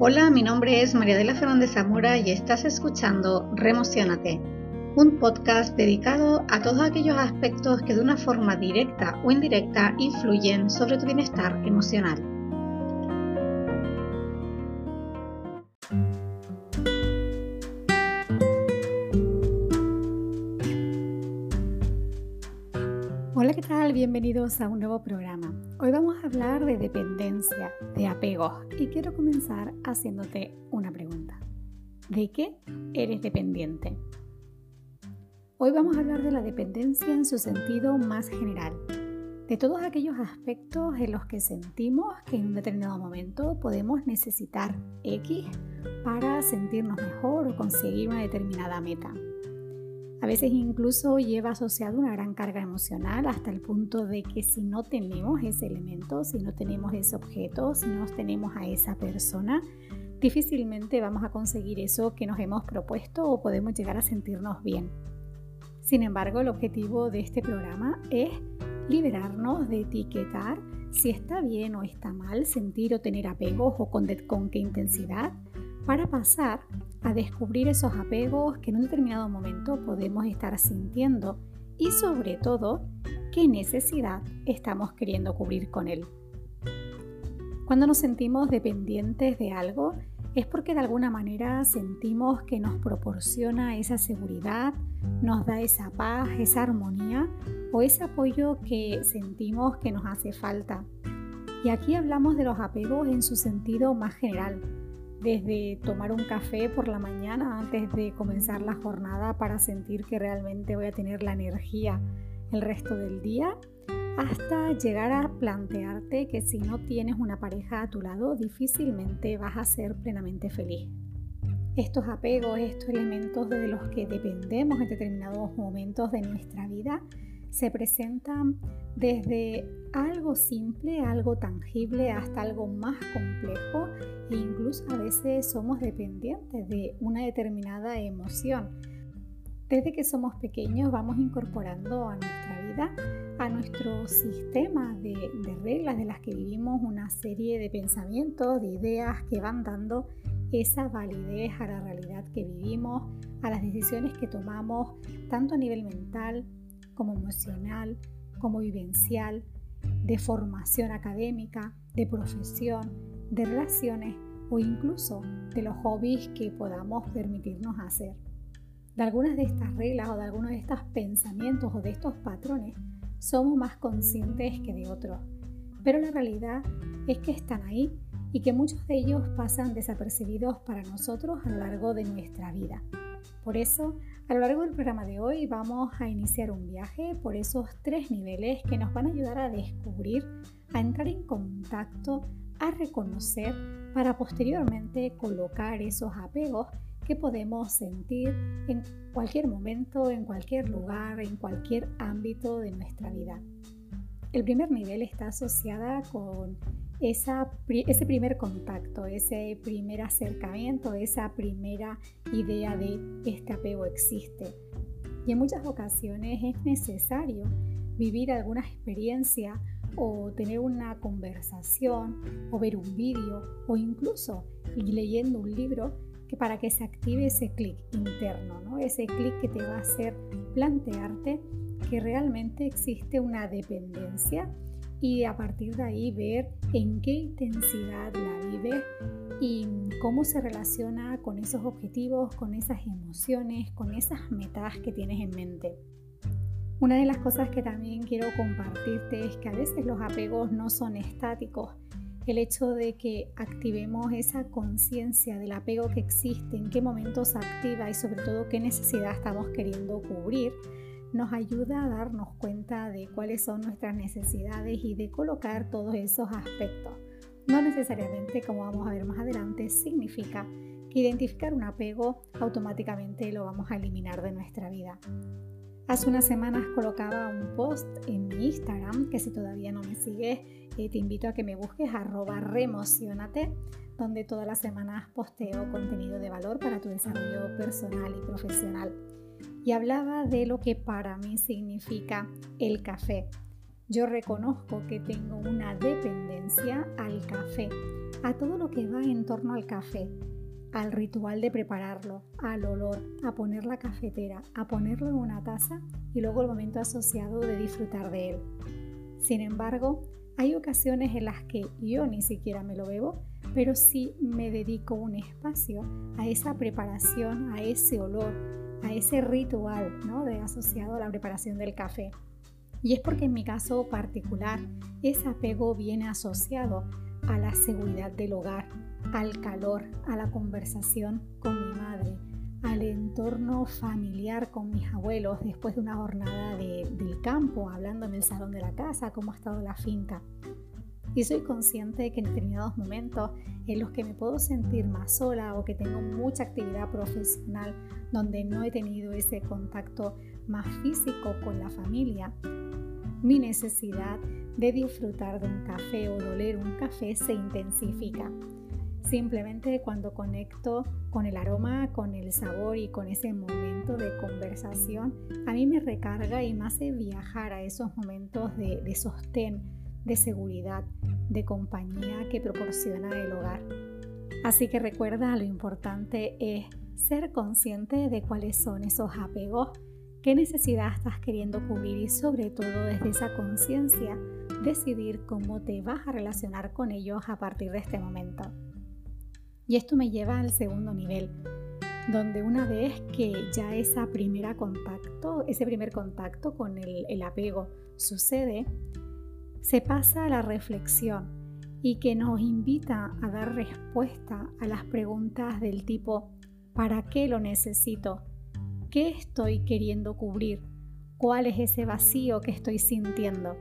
Hola, mi nombre es María de la Fernández Zamora y estás escuchando Remocionate, un podcast dedicado a todos aquellos aspectos que de una forma directa o indirecta influyen sobre tu bienestar emocional. Hola, ¿qué tal? Bienvenidos a un nuevo programa. Hoy vamos a hablar de dependencia, de apego y quiero comenzar haciéndote una pregunta. ¿De qué eres dependiente? Hoy vamos a hablar de la dependencia en su sentido más general, de todos aquellos aspectos en los que sentimos que en un determinado momento podemos necesitar X para sentirnos mejor o conseguir una determinada meta. A veces incluso lleva asociado una gran carga emocional hasta el punto de que si no tenemos ese elemento, si no tenemos ese objeto, si no tenemos a esa persona, difícilmente vamos a conseguir eso que nos hemos propuesto o podemos llegar a sentirnos bien. Sin embargo, el objetivo de este programa es liberarnos de etiquetar si está bien o está mal sentir o tener apegos o con, con qué intensidad para pasar a descubrir esos apegos que en un determinado momento podemos estar sintiendo y sobre todo qué necesidad estamos queriendo cubrir con él. Cuando nos sentimos dependientes de algo es porque de alguna manera sentimos que nos proporciona esa seguridad, nos da esa paz, esa armonía o ese apoyo que sentimos que nos hace falta. Y aquí hablamos de los apegos en su sentido más general, desde tomar un café por la mañana antes de comenzar la jornada para sentir que realmente voy a tener la energía el resto del día, hasta llegar a plantearte que si no tienes una pareja a tu lado, difícilmente vas a ser plenamente feliz. Estos apegos, estos elementos de los que dependemos en determinados momentos de nuestra vida, se presentan desde algo simple, algo tangible, hasta algo más complejo e incluso a veces somos dependientes de una determinada emoción. Desde que somos pequeños vamos incorporando a nuestra vida, a nuestro sistema de, reglas de las que vivimos, una serie de pensamientos, de ideas que van dando esa validez a la realidad que vivimos, a las decisiones que tomamos, tanto a nivel mental, como emocional, como vivencial, de formación académica, de profesión, de relaciones o incluso de los hobbies que podamos permitirnos hacer. De algunas de estas reglas o de algunos de estos pensamientos o de estos patrones somos más conscientes que de otros, pero la realidad es que están ahí y que muchos de ellos pasan desapercibidos para nosotros a lo largo de nuestra vida. Por eso a lo largo del programa de hoy vamos a iniciar un viaje por esos tres niveles que nos van a ayudar a descubrir, a entrar en contacto, a reconocer para posteriormente colocar esos apegos que podemos sentir en cualquier momento, en cualquier lugar, en cualquier ámbito de nuestra vida. El primer nivel está asociada con ese primer contacto, ese primer acercamiento, esa primera idea de este apego existe. Y en muchas ocasiones es necesario vivir alguna experiencia o tener una conversación o ver un vídeo o incluso ir leyendo un libro que para que se active ese clic interno, ¿no? ese clic que te va a hacer plantearte que realmente existe una dependencia y a partir de ahí ver en qué intensidad la vive y cómo se relaciona con esos objetivos, con esas emociones, con esas metas que tienes en mente. Una de las cosas que también quiero compartirte es que a veces los apegos no son estáticos. El hecho de que activemos esa conciencia del apego que existe, en qué momentos se activa y sobre todo qué necesidad estamos queriendo cubrir, nos ayuda a darnos cuenta de cuáles son nuestras necesidades y de colocar todos esos aspectos. No necesariamente, como vamos a ver más adelante, significa que identificar un apego automáticamente lo vamos a eliminar de nuestra vida. Hace unas semanas colocaba un post en mi Instagram, que si todavía no me sigues, eh, te invito a que me busques arroba remocionate, donde todas las semanas posteo contenido de valor para tu desarrollo personal y profesional y hablaba de lo que para mí significa el café. yo reconozco que tengo una dependencia al café, a todo lo que va en torno al café, al ritual de prepararlo, al olor, a poner la cafetera, a ponerlo en una taza y luego el momento asociado de disfrutar de él. Sin embargo, hay ocasiones en las que yo ni siquiera me lo bebo, pero sí me dedico un espacio a esa preparación, a ese olor, a ese ritual ¿no? de asociado a la preparación del café. Y es porque en mi caso particular, ese apego viene asociado a la seguridad del hogar, al calor, a la conversación con mi madre, al entorno familiar con mis abuelos después de una jornada del campo, hablando en el salón de la casa, cómo ha estado la finca. Y soy consciente de que en determinados momentos en los que me puedo sentir más sola o que tengo mucha actividad profesional donde no he tenido ese contacto más físico con la familia, mi necesidad de disfrutar de un café o de oler un café se intensifica. Simplemente cuando conecto con el aroma, con el sabor y con ese momento de conversación, a mí me recarga y me hace viajar a esos momentos de, de sostén, de seguridad, de compañía que proporciona el hogar. Así que recuerda, lo importante es ser consciente de cuáles son esos apegos, qué necesidad estás queriendo cubrir y sobre todo desde esa conciencia decidir cómo te vas a relacionar con ellos a partir de este momento. Y esto me lleva al segundo nivel, donde una vez que ya esa primera contacto, ese primer contacto con el, el apego sucede, se pasa a la reflexión y que nos invita a dar respuesta a las preguntas del tipo ¿para qué lo necesito? ¿Qué estoy queriendo cubrir? ¿Cuál es ese vacío que estoy sintiendo?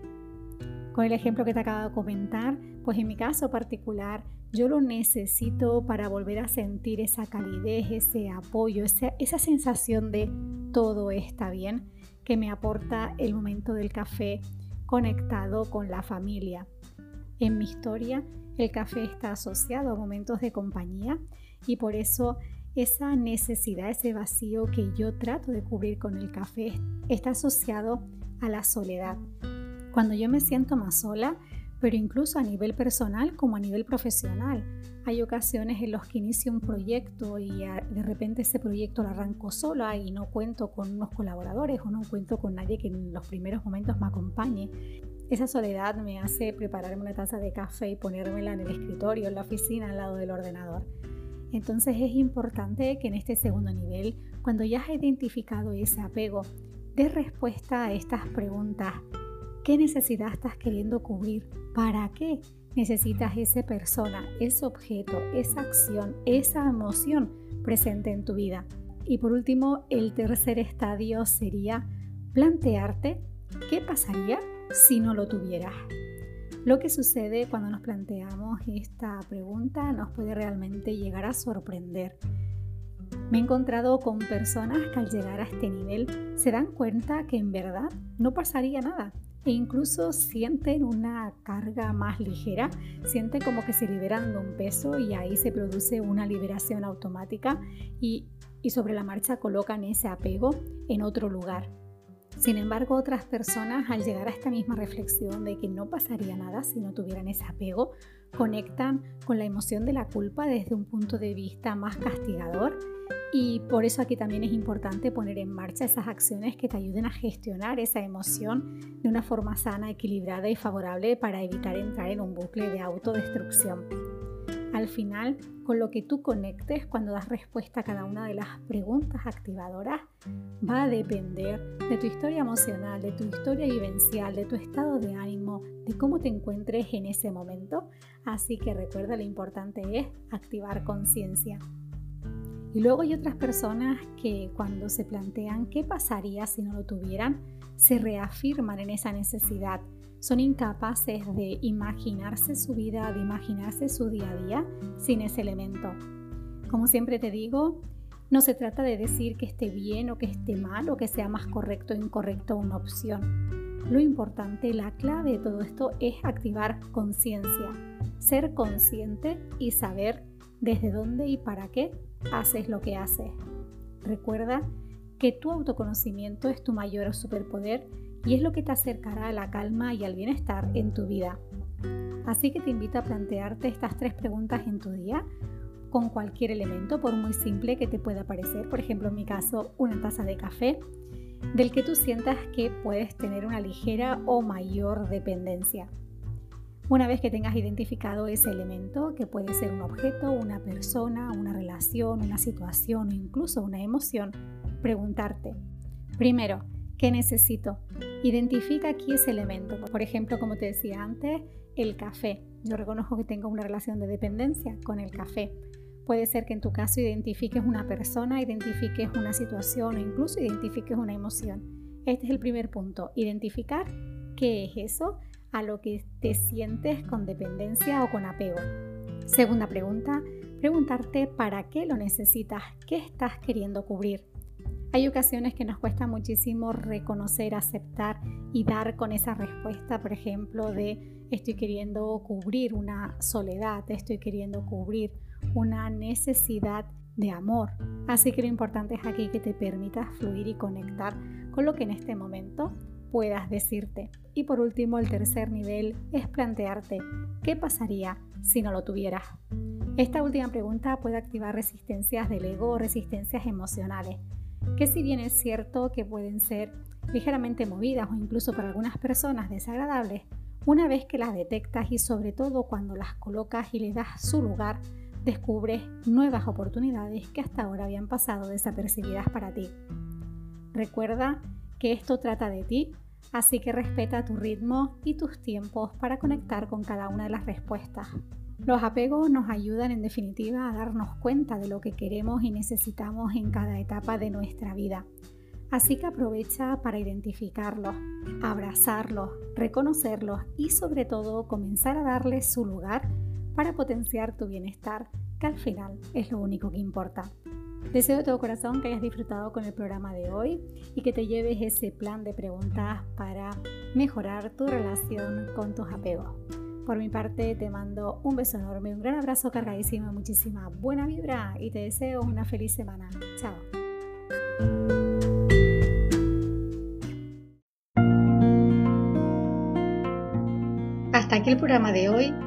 Con el ejemplo que te acabo de comentar, pues en mi caso particular, yo lo necesito para volver a sentir esa calidez, ese apoyo, esa, esa sensación de todo está bien que me aporta el momento del café conectado con la familia. En mi historia, el café está asociado a momentos de compañía y por eso esa necesidad, ese vacío que yo trato de cubrir con el café está asociado a la soledad. Cuando yo me siento más sola, pero incluso a nivel personal como a nivel profesional. Hay ocasiones en las que inicio un proyecto y de repente ese proyecto lo arranco sola y no cuento con unos colaboradores o no cuento con nadie que en los primeros momentos me acompañe. Esa soledad me hace prepararme una taza de café y ponérmela en el escritorio, en la oficina, al lado del ordenador. Entonces es importante que en este segundo nivel, cuando ya has identificado ese apego, des respuesta a estas preguntas. ¿Qué necesidad estás queriendo cubrir? ¿Para qué necesitas esa persona, ese objeto, esa acción, esa emoción presente en tu vida? Y por último, el tercer estadio sería plantearte qué pasaría si no lo tuvieras. Lo que sucede cuando nos planteamos esta pregunta nos puede realmente llegar a sorprender. Me he encontrado con personas que al llegar a este nivel se dan cuenta que en verdad no pasaría nada, e incluso sienten una carga más ligera, sienten como que se liberan de un peso y ahí se produce una liberación automática y, y sobre la marcha colocan ese apego en otro lugar. Sin embargo, otras personas al llegar a esta misma reflexión de que no pasaría nada si no tuvieran ese apego, conectan con la emoción de la culpa desde un punto de vista más castigador y por eso aquí también es importante poner en marcha esas acciones que te ayuden a gestionar esa emoción de una forma sana, equilibrada y favorable para evitar entrar en un bucle de autodestrucción. Al final, con lo que tú conectes cuando das respuesta a cada una de las preguntas activadoras, va a depender de tu historia emocional, de tu historia vivencial, de tu estado de ánimo, de cómo te encuentres en ese momento. Así que recuerda lo importante es activar conciencia. Y luego hay otras personas que cuando se plantean qué pasaría si no lo tuvieran, se reafirman en esa necesidad. Son incapaces de imaginarse su vida, de imaginarse su día a día sin ese elemento. Como siempre te digo, no se trata de decir que esté bien o que esté mal o que sea más correcto o incorrecto una opción. Lo importante, la clave de todo esto es activar conciencia, ser consciente y saber desde dónde y para qué haces lo que haces. Recuerda que tu autoconocimiento es tu mayor superpoder y es lo que te acercará a la calma y al bienestar en tu vida. Así que te invito a plantearte estas tres preguntas en tu día con cualquier elemento, por muy simple que te pueda parecer. Por ejemplo, en mi caso, una taza de café del que tú sientas que puedes tener una ligera o mayor dependencia. Una vez que tengas identificado ese elemento, que puede ser un objeto, una persona, una relación, una situación o incluso una emoción, preguntarte, primero, ¿qué necesito? Identifica aquí ese elemento. Por ejemplo, como te decía antes, el café. Yo reconozco que tengo una relación de dependencia con el café. Puede ser que en tu caso identifiques una persona, identifiques una situación o incluso identifiques una emoción. Este es el primer punto, identificar qué es eso a lo que te sientes con dependencia o con apego. Segunda pregunta, preguntarte para qué lo necesitas, qué estás queriendo cubrir. Hay ocasiones que nos cuesta muchísimo reconocer, aceptar y dar con esa respuesta, por ejemplo, de estoy queriendo cubrir una soledad, estoy queriendo cubrir una necesidad de amor. Así que lo importante es aquí que te permitas fluir y conectar con lo que en este momento puedas decirte. Y por último, el tercer nivel es plantearte qué pasaría si no lo tuvieras. Esta última pregunta puede activar resistencias del ego resistencias emocionales, que si bien es cierto que pueden ser ligeramente movidas o incluso para algunas personas desagradables, una vez que las detectas y sobre todo cuando las colocas y le das su lugar, descubres nuevas oportunidades que hasta ahora habían pasado desapercibidas para ti. Recuerda que esto trata de ti, así que respeta tu ritmo y tus tiempos para conectar con cada una de las respuestas. Los apegos nos ayudan en definitiva a darnos cuenta de lo que queremos y necesitamos en cada etapa de nuestra vida. Así que aprovecha para identificarlos, abrazarlos, reconocerlos y sobre todo comenzar a darles su lugar para potenciar tu bienestar, que al final es lo único que importa. Deseo de todo corazón que hayas disfrutado con el programa de hoy y que te lleves ese plan de preguntas para mejorar tu relación con tus apegos. Por mi parte te mando un beso enorme, un gran abrazo cargadísimo, muchísima buena vibra y te deseo una feliz semana. Chao. Hasta aquí el programa de hoy.